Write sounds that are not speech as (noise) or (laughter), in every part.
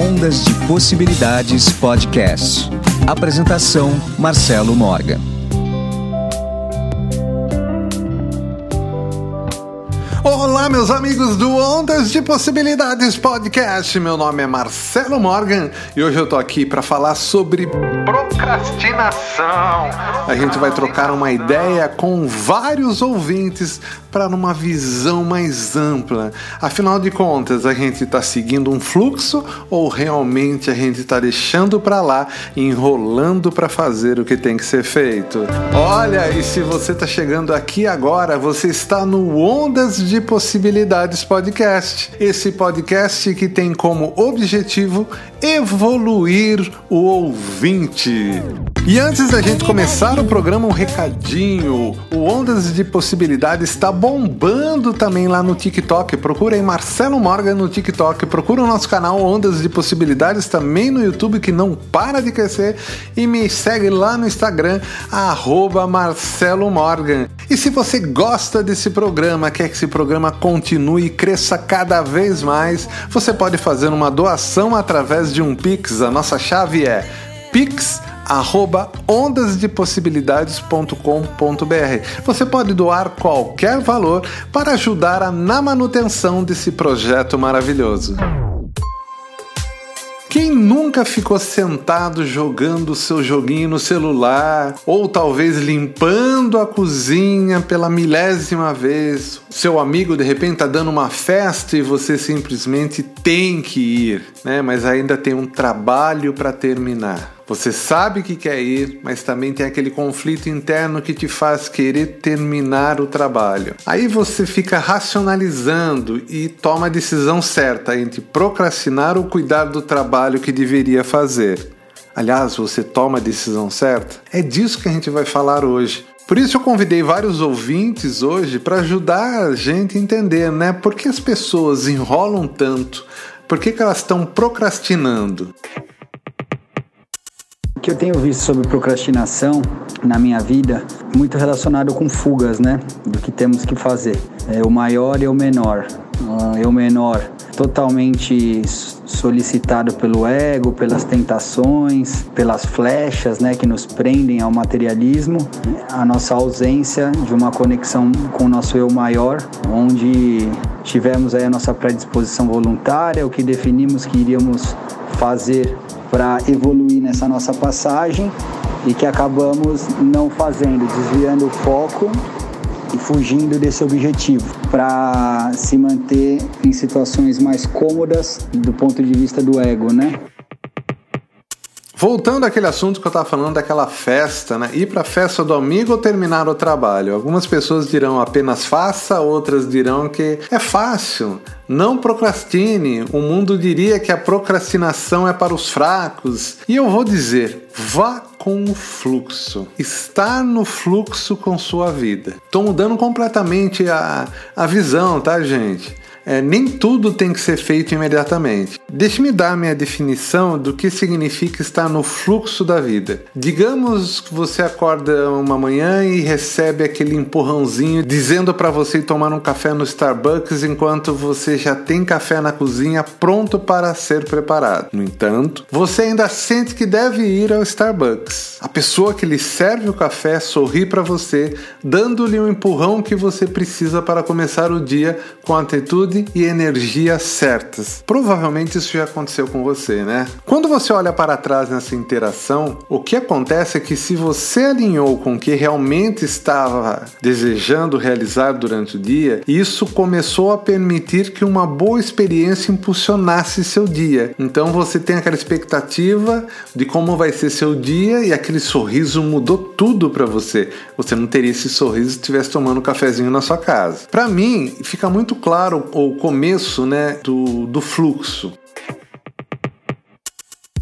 Ondas de Possibilidades Podcast. Apresentação: Marcelo Morgan. Olá, meus amigos do Ondas de Possibilidades Podcast. Meu nome é Marcelo Morgan e hoje eu tô aqui para falar sobre procrastinação. A gente vai trocar uma ideia com vários ouvintes para numa visão mais ampla. Afinal de contas, a gente está seguindo um fluxo ou realmente a gente está deixando para lá, enrolando para fazer o que tem que ser feito? Olha, e se você está chegando aqui agora, você está no Ondas de Possibilidades Podcast. Esse podcast que tem como objetivo evoluir o ouvinte. E antes da gente começar o programa, um recadinho. O Ondas de Possibilidades está bombando também lá no TikTok. Procura aí Marcelo Morgan no TikTok. Procura o nosso canal Ondas de Possibilidades também no YouTube, que não para de crescer. E me segue lá no Instagram, arroba Marcelo Morgan. E se você gosta desse programa, quer que esse programa continue e cresça cada vez mais, você pode fazer uma doação através de um Pix. A nossa chave é pix arroba ondasdepossibilidades.com.br. Você pode doar qualquer valor para ajudar na manutenção desse projeto maravilhoso. Quem nunca ficou sentado jogando seu joguinho no celular ou talvez limpando a cozinha pela milésima vez? Seu amigo de repente está dando uma festa e você simplesmente tem que ir, né? Mas ainda tem um trabalho para terminar. Você sabe que quer ir, mas também tem aquele conflito interno que te faz querer terminar o trabalho. Aí você fica racionalizando e toma a decisão certa entre procrastinar ou cuidar do trabalho que deveria fazer. Aliás, você toma a decisão certa? É disso que a gente vai falar hoje. Por isso eu convidei vários ouvintes hoje para ajudar a gente a entender, né? Por que as pessoas enrolam tanto? Por que, que elas estão procrastinando? O que eu tenho visto sobre procrastinação na minha vida, muito relacionado com fugas, né? Do que temos que fazer. É o maior e o menor. É o menor totalmente solicitado pelo ego, pelas tentações, pelas flechas, né, que nos prendem ao materialismo, a nossa ausência de uma conexão com o nosso eu maior, onde tivemos aí a nossa predisposição voluntária, o que definimos que iríamos fazer para evoluir nessa nossa passagem e que acabamos não fazendo, desviando o foco e fugindo desse objetivo para se manter em situações mais cômodas do ponto de vista do ego, né? Voltando àquele assunto que eu estava falando daquela festa, né? Ir para a festa do amigo ou terminar o trabalho? Algumas pessoas dirão apenas faça, outras dirão que é fácil. Não procrastine. O mundo diria que a procrastinação é para os fracos. E eu vou dizer, vá com o fluxo. Estar no fluxo com sua vida. Estou mudando completamente a, a visão, tá, gente? É, nem tudo tem que ser feito imediatamente. Deixe-me dar minha definição do que significa estar no fluxo da vida. Digamos que você acorda uma manhã e recebe aquele empurrãozinho dizendo para você tomar um café no Starbucks enquanto você já tem café na cozinha pronto para ser preparado. No entanto, você ainda sente que deve ir ao Starbucks. A pessoa que lhe serve o café sorri para você, dando-lhe um empurrão que você precisa para começar o dia com atitude e energia certas. Provavelmente isso já aconteceu com você, né? Quando você olha para trás nessa interação, o que acontece é que se você alinhou com o que realmente estava desejando realizar durante o dia, isso começou a permitir que uma boa experiência impulsionasse seu dia. Então você tem aquela expectativa de como vai ser seu dia e aquele sorriso mudou tudo para você. Você não teria esse sorriso se estivesse tomando um cafezinho na sua casa. Para mim, fica muito claro o começo né, do, do fluxo.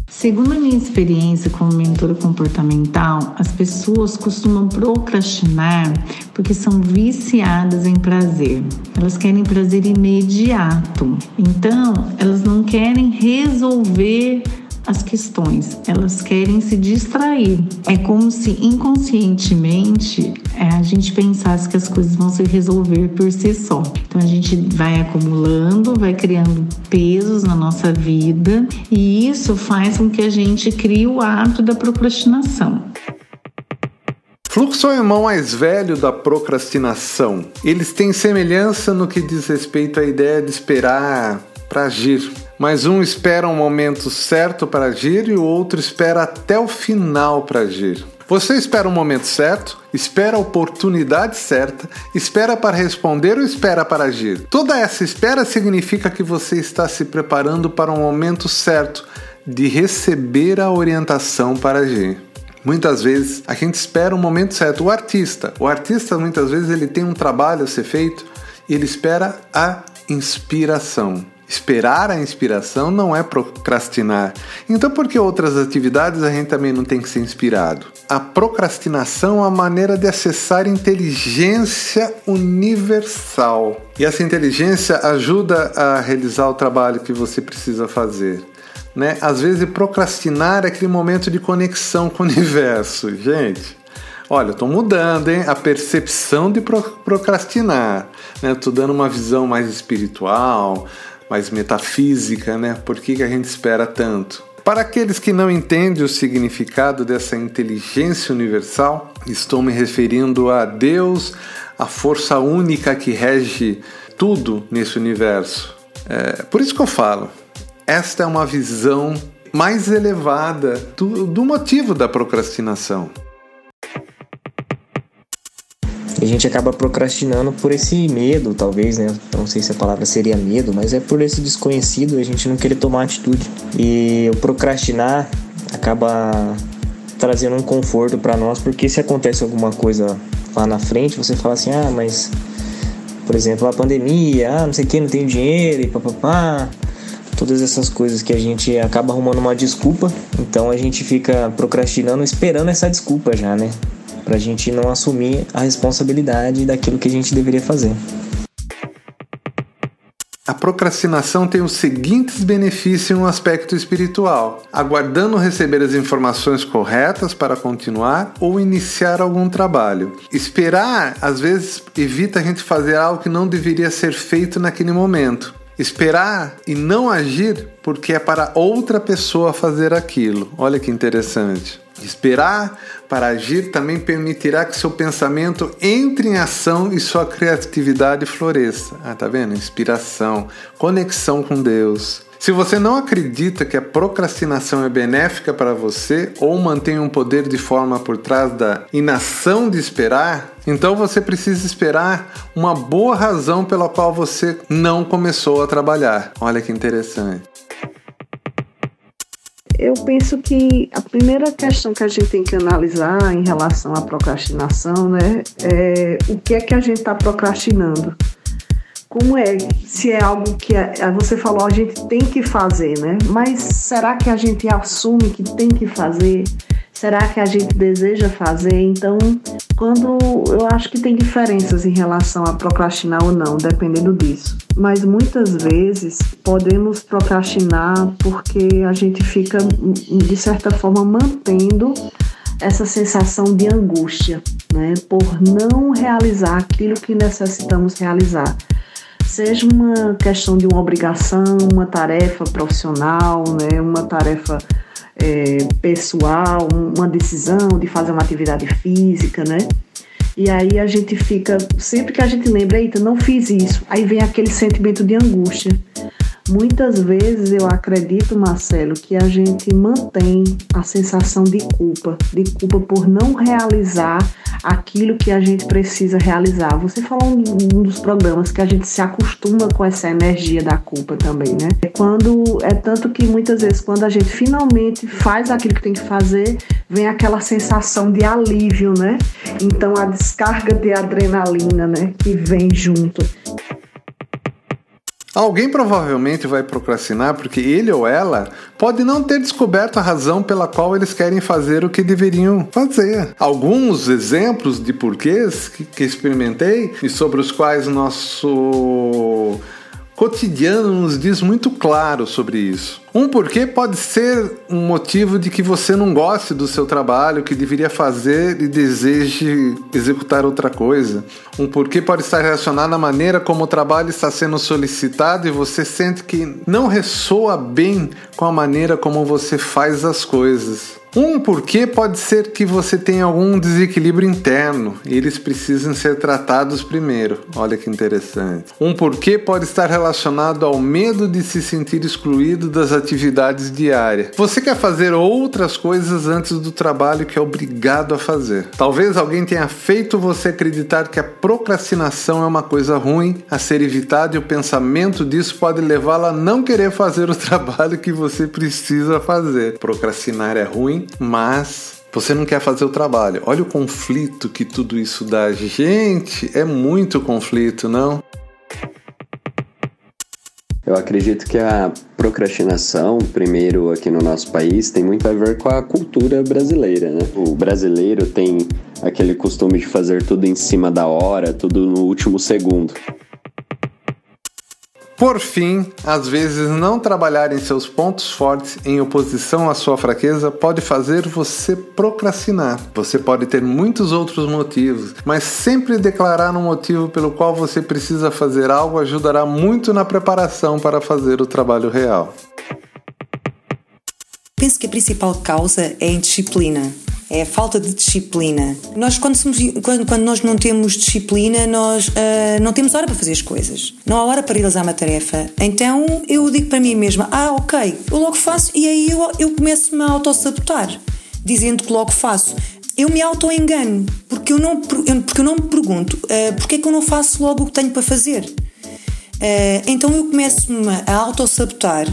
Segundo a minha experiência como mentora comportamental, as pessoas costumam procrastinar porque são viciadas em prazer. Elas querem prazer imediato. Então, elas não querem resolver as questões, elas querem se distrair. É como se inconscientemente é, a gente pensasse que as coisas vão se resolver por si só. Então a gente vai acumulando, vai criando pesos na nossa vida e isso faz com que a gente crie o hábito da procrastinação. Fluxo é o irmão mais velho da procrastinação. Eles têm semelhança no que diz respeito à ideia de esperar para agir. Mas um espera um momento certo para agir e o outro espera até o final para agir. Você espera o um momento certo, espera a oportunidade certa, espera para responder ou espera para agir. Toda essa espera significa que você está se preparando para um momento certo de receber a orientação para agir. Muitas vezes a gente espera o um momento certo. O artista, o artista muitas vezes ele tem um trabalho a ser feito e ele espera a inspiração. Esperar a inspiração não é procrastinar. Então, por que outras atividades a gente também não tem que ser inspirado? A procrastinação é a maneira de acessar inteligência universal. E essa inteligência ajuda a realizar o trabalho que você precisa fazer né? Às vezes procrastinar é aquele momento de conexão com o universo, (laughs) gente. Olha, tô mudando, hein? A percepção de procrastinar, né? Tô dando uma visão mais espiritual, mais metafísica, né? Por que, que a gente espera tanto? Para aqueles que não entendem o significado dessa inteligência universal, estou me referindo a Deus, a força única que rege tudo nesse universo. É, por isso que eu falo, esta é uma visão mais elevada do, do motivo da procrastinação. A gente acaba procrastinando por esse medo, talvez, né? Não sei se a palavra seria medo, mas é por esse desconhecido a gente não querer tomar atitude. E o procrastinar acaba trazendo um conforto para nós, porque se acontece alguma coisa lá na frente, você fala assim: ah, mas, por exemplo, a pandemia, ah, não sei o que, não tenho dinheiro e papapá todas essas coisas que a gente acaba arrumando uma desculpa, então a gente fica procrastinando, esperando essa desculpa já, né? Pra gente não assumir a responsabilidade daquilo que a gente deveria fazer. A procrastinação tem os seguintes benefícios em um aspecto espiritual: aguardando receber as informações corretas para continuar ou iniciar algum trabalho. Esperar, às vezes, evita a gente fazer algo que não deveria ser feito naquele momento. Esperar e não agir porque é para outra pessoa fazer aquilo. Olha que interessante. Esperar para agir também permitirá que seu pensamento entre em ação e sua criatividade floresça. Ah, tá vendo? Inspiração, conexão com Deus. Se você não acredita que a procrastinação é benéfica para você ou mantém um poder de forma por trás da inação de esperar, então você precisa esperar uma boa razão pela qual você não começou a trabalhar. Olha que interessante. Eu penso que a primeira questão que a gente tem que analisar em relação à procrastinação, né, é o que é que a gente está procrastinando como é, se é algo que você falou, a gente tem que fazer, né? Mas será que a gente assume que tem que fazer? Será que a gente deseja fazer? Então, quando eu acho que tem diferenças em relação a procrastinar ou não, dependendo disso. Mas muitas vezes podemos procrastinar porque a gente fica, de certa forma, mantendo essa sensação de angústia, né? Por não realizar aquilo que necessitamos realizar seja uma questão de uma obrigação, uma tarefa profissional, né, uma tarefa é, pessoal, uma decisão de fazer uma atividade física, né? E aí a gente fica, sempre que a gente lembra, eita, não fiz isso, aí vem aquele sentimento de angústia. Muitas vezes eu acredito, Marcelo, que a gente mantém a sensação de culpa, de culpa por não realizar aquilo que a gente precisa realizar. Você falou um dos programas que a gente se acostuma com essa energia da culpa também, né? É quando é tanto que muitas vezes quando a gente finalmente faz aquilo que tem que fazer, vem aquela sensação de alívio, né? Então a descarga de adrenalina, né, que vem junto. Alguém provavelmente vai procrastinar porque ele ou ela pode não ter descoberto a razão pela qual eles querem fazer o que deveriam fazer. Alguns exemplos de porquês que, que experimentei e sobre os quais nosso cotidiano nos diz muito claro sobre isso. Um porquê pode ser um motivo de que você não goste do seu trabalho, que deveria fazer e deseje executar outra coisa. Um porquê pode estar relacionado à maneira como o trabalho está sendo solicitado e você sente que não ressoa bem com a maneira como você faz as coisas. Um porquê pode ser que você tenha algum desequilíbrio interno e eles precisam ser tratados primeiro. Olha que interessante. Um porquê pode estar relacionado ao medo de se sentir excluído das atividades diárias. Você quer fazer outras coisas antes do trabalho que é obrigado a fazer. Talvez alguém tenha feito você acreditar que a procrastinação é uma coisa ruim a ser evitada e o pensamento disso pode levá-la a não querer fazer o (laughs) trabalho que você precisa fazer. Procrastinar é ruim mas você não quer fazer o trabalho. Olha o conflito que tudo isso dá. Gente, é muito conflito, não? Eu acredito que a procrastinação, primeiro aqui no nosso país, tem muito a ver com a cultura brasileira, né? O brasileiro tem aquele costume de fazer tudo em cima da hora, tudo no último segundo. Por fim, às vezes não trabalhar em seus pontos fortes em oposição à sua fraqueza pode fazer você procrastinar. Você pode ter muitos outros motivos, mas sempre declarar um motivo pelo qual você precisa fazer algo ajudará muito na preparação para fazer o trabalho real. Penso que a principal causa é a indisciplina é a falta de disciplina. Nós, quando, somos, quando, quando nós não temos disciplina, nós uh, não temos hora para fazer as coisas. Não há hora para realizar uma tarefa. Então eu digo para mim mesma: ah, ok, eu logo faço, e aí eu, eu começo-me a autossabotar, dizendo que logo faço. Eu me auto-engano, porque eu não, porque eu não me pergunto uh, porque é que eu não faço logo o que tenho para fazer. Uh, então eu começo-me a auto-sabotar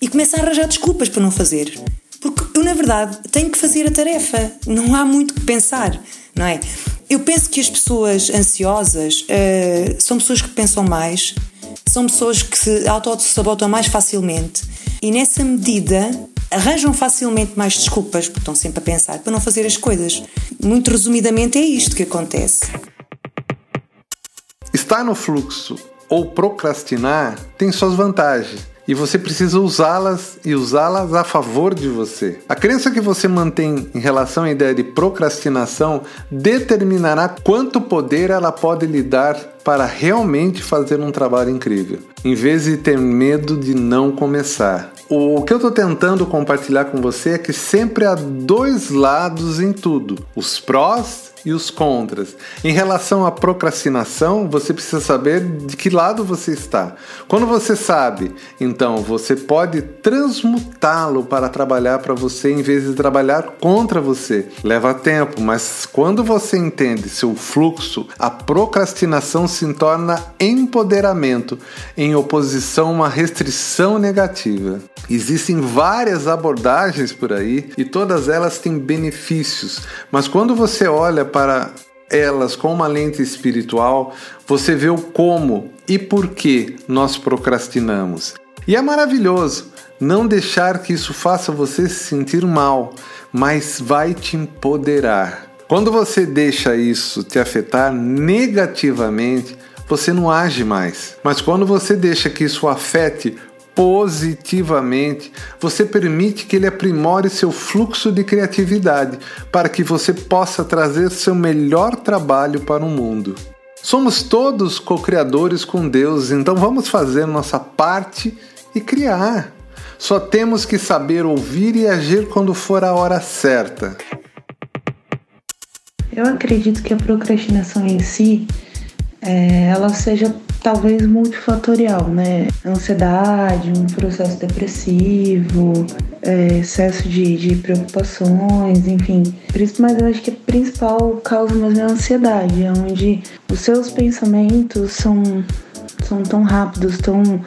e começo a arranjar desculpas para não fazer. Porque eu, na verdade, tenho que fazer a tarefa. Não há muito que pensar, não é? Eu penso que as pessoas ansiosas uh, são pessoas que pensam mais, são pessoas que se auto-sabotam mais facilmente e, nessa medida, arranjam facilmente mais desculpas, porque estão sempre a pensar, para não fazer as coisas. Muito resumidamente, é isto que acontece. Estar no fluxo ou procrastinar tem suas vantagens e você precisa usá-las e usá-las a favor de você. A crença que você mantém em relação à ideia de procrastinação determinará quanto poder ela pode lhe dar para realmente fazer um trabalho incrível, em vez de ter medo de não começar. O que eu estou tentando compartilhar com você é que sempre há dois lados em tudo: os prós e os contras. Em relação à procrastinação, você precisa saber de que lado você está. Quando você sabe, então você pode transmutá-lo para trabalhar para você em vez de trabalhar contra você. Leva tempo, mas quando você entende seu fluxo, a procrastinação se torna empoderamento em oposição a uma restrição negativa. Existem várias abordagens por aí e todas elas têm benefícios, mas quando você olha para elas com uma lente espiritual, você vê o como e por que nós procrastinamos. E é maravilhoso não deixar que isso faça você se sentir mal, mas vai te empoderar. Quando você deixa isso te afetar negativamente, você não age mais. Mas quando você deixa que isso afete positivamente, você permite que ele aprimore seu fluxo de criatividade para que você possa trazer seu melhor trabalho para o mundo. Somos todos co-criadores com Deus, então vamos fazer nossa parte e criar. Só temos que saber ouvir e agir quando for a hora certa. Eu acredito que a procrastinação em si é, ela seja talvez multifatorial, né? Ansiedade, um processo depressivo, é, excesso de, de preocupações, enfim. Mas eu acho que a principal causa mesmo é a ansiedade, onde os seus pensamentos são, são tão rápidos, tão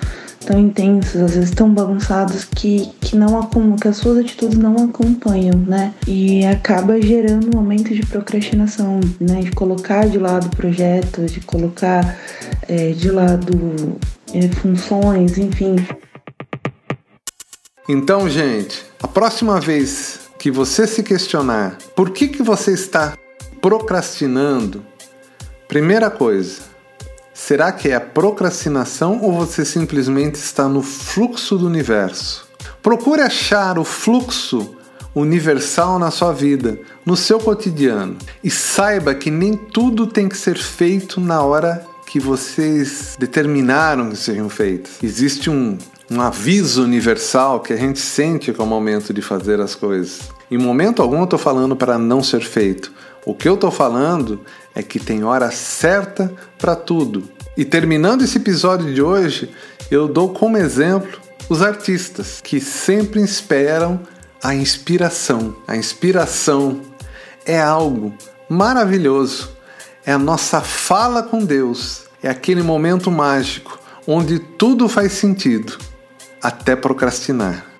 tão intensos, às vezes tão bagunçados que, que não que as suas atitudes não acompanham, né? E acaba gerando um aumento de procrastinação, né? De colocar de lado projetos, de colocar é, de lado é, funções, enfim. Então, gente, a próxima vez que você se questionar por que, que você está procrastinando, primeira coisa, Será que é a procrastinação ou você simplesmente está no fluxo do universo? Procure achar o fluxo universal na sua vida, no seu cotidiano. E saiba que nem tudo tem que ser feito na hora que vocês determinaram que sejam feitas. Existe um, um aviso universal que a gente sente que é o momento de fazer as coisas. Em momento algum eu estou falando para não ser feito. O que eu estou falando é que tem hora certa para tudo. E terminando esse episódio de hoje, eu dou como exemplo os artistas que sempre esperam a inspiração. A inspiração é algo maravilhoso. É a nossa fala com Deus. É aquele momento mágico onde tudo faz sentido, até procrastinar.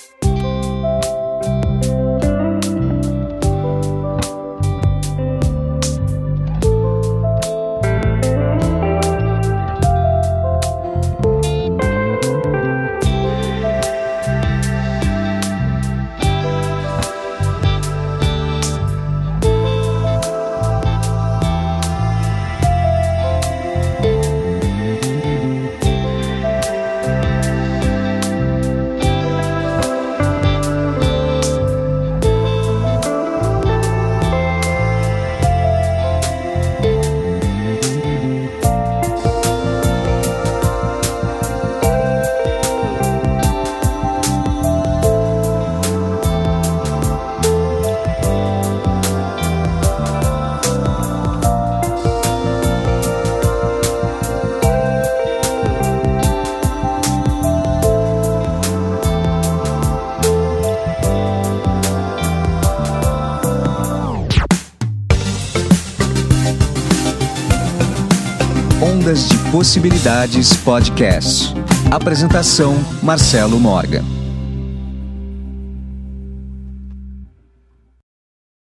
Possibilidades Podcast. Apresentação: Marcelo Morgan.